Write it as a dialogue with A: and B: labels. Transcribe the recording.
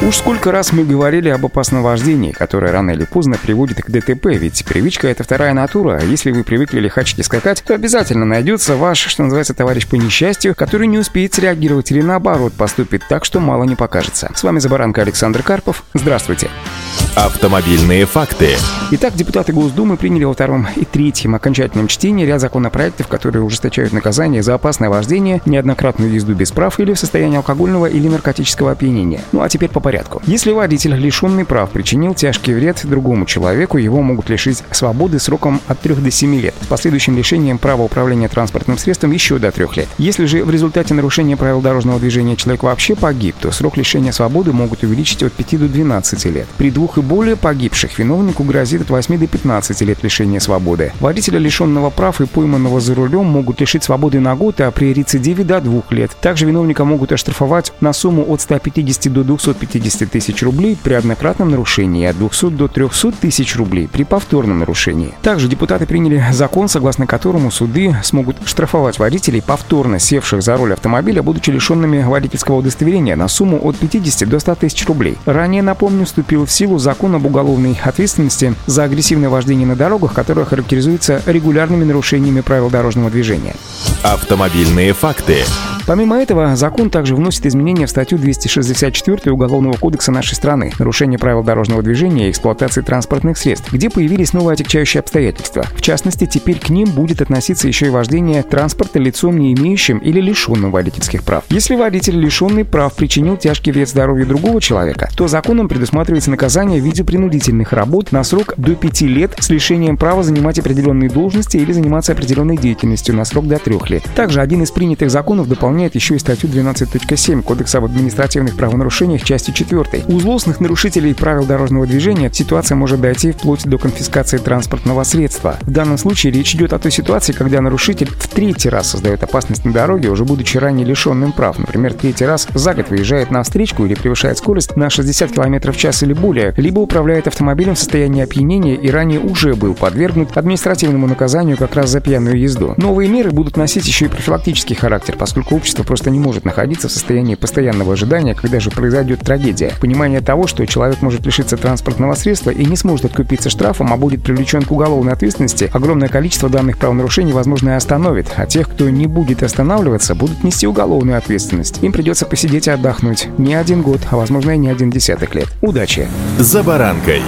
A: Уж сколько раз мы говорили об опасном вождении, которое рано или поздно приводит к ДТП, ведь привычка — это вторая натура, а если вы привыкли лихачить и скакать, то обязательно найдется ваш, что называется, товарищ по несчастью, который не успеет среагировать или наоборот поступит так, что мало не покажется. С вами Забаранка Александр Карпов. Здравствуйте.
B: Автомобильные факты.
A: Итак, депутаты Госдумы приняли во втором и третьем окончательном чтении ряд законопроектов, которые ужесточают наказание за опасное вождение, неоднократную езду без прав или в состоянии алкогольного или наркотического опьянения. Ну а теперь по порядку. Если водитель, лишенный прав, причинил тяжкий вред другому человеку, его могут лишить свободы сроком от 3 до 7 лет, с последующим лишением права управления транспортным средством еще до 3 лет. Если же в результате нарушения правил дорожного движения человек вообще погиб, то срок лишения свободы могут увеличить от 5 до 12 лет. При двух и более погибших виновнику грозит от 8 до 15 лет лишения свободы. Водителя, лишенного прав и пойманного за рулем, могут лишить свободы на год, а при рецидиве до 2 лет. Также виновника могут оштрафовать на сумму от 150 до 250 тысяч рублей при однократном нарушении от 200 до 300 тысяч рублей при повторном нарушении. Также депутаты приняли закон, согласно которому суды смогут штрафовать водителей, повторно севших за руль автомобиля, будучи лишенными водительского удостоверения на сумму от 50 до 100 тысяч рублей. Ранее, напомню, вступил в силу закон закон об уголовной ответственности за агрессивное вождение на дорогах, которое характеризуется регулярными нарушениями правил дорожного движения.
B: Автомобильные факты.
A: Помимо этого, закон также вносит изменения в статью 264 Уголовного кодекса нашей страны «Нарушение правил дорожного движения и эксплуатации транспортных средств», где появились новые отягчающие обстоятельства. В частности, теперь к ним будет относиться еще и вождение транспорта лицом, не имеющим или лишенным водительских прав. Если водитель, лишенный прав, причинил тяжкий вред здоровью другого человека, то законом предусматривается наказание в виде принудительных работ на срок до 5 лет с лишением права занимать определенные должности или заниматься определенной деятельностью на срок до 3 лет. Также один из принятых законов дополняет дополняет еще и статью 12.7 Кодекса об административных правонарушениях части 4. У злостных нарушителей правил дорожного движения ситуация может дойти вплоть до конфискации транспортного средства. В данном случае речь идет о той ситуации, когда нарушитель в третий раз создает опасность на дороге, уже будучи ранее лишенным прав. Например, третий раз за год выезжает на встречку или превышает скорость на 60 км в час или более, либо управляет автомобилем в состоянии опьянения и ранее уже был подвергнут административному наказанию как раз за пьяную езду. Новые меры будут носить еще и профилактический характер, поскольку общество общество просто не может находиться в состоянии постоянного ожидания, когда же произойдет трагедия. Понимание того, что человек может лишиться транспортного средства и не сможет откупиться штрафом, а будет привлечен к уголовной ответственности, огромное количество данных правонарушений, возможно, и остановит, а тех, кто не будет останавливаться, будут нести уголовную ответственность. Им придется посидеть и отдохнуть. Не один год, а возможно и не один десяток лет. Удачи!
B: За баранкой!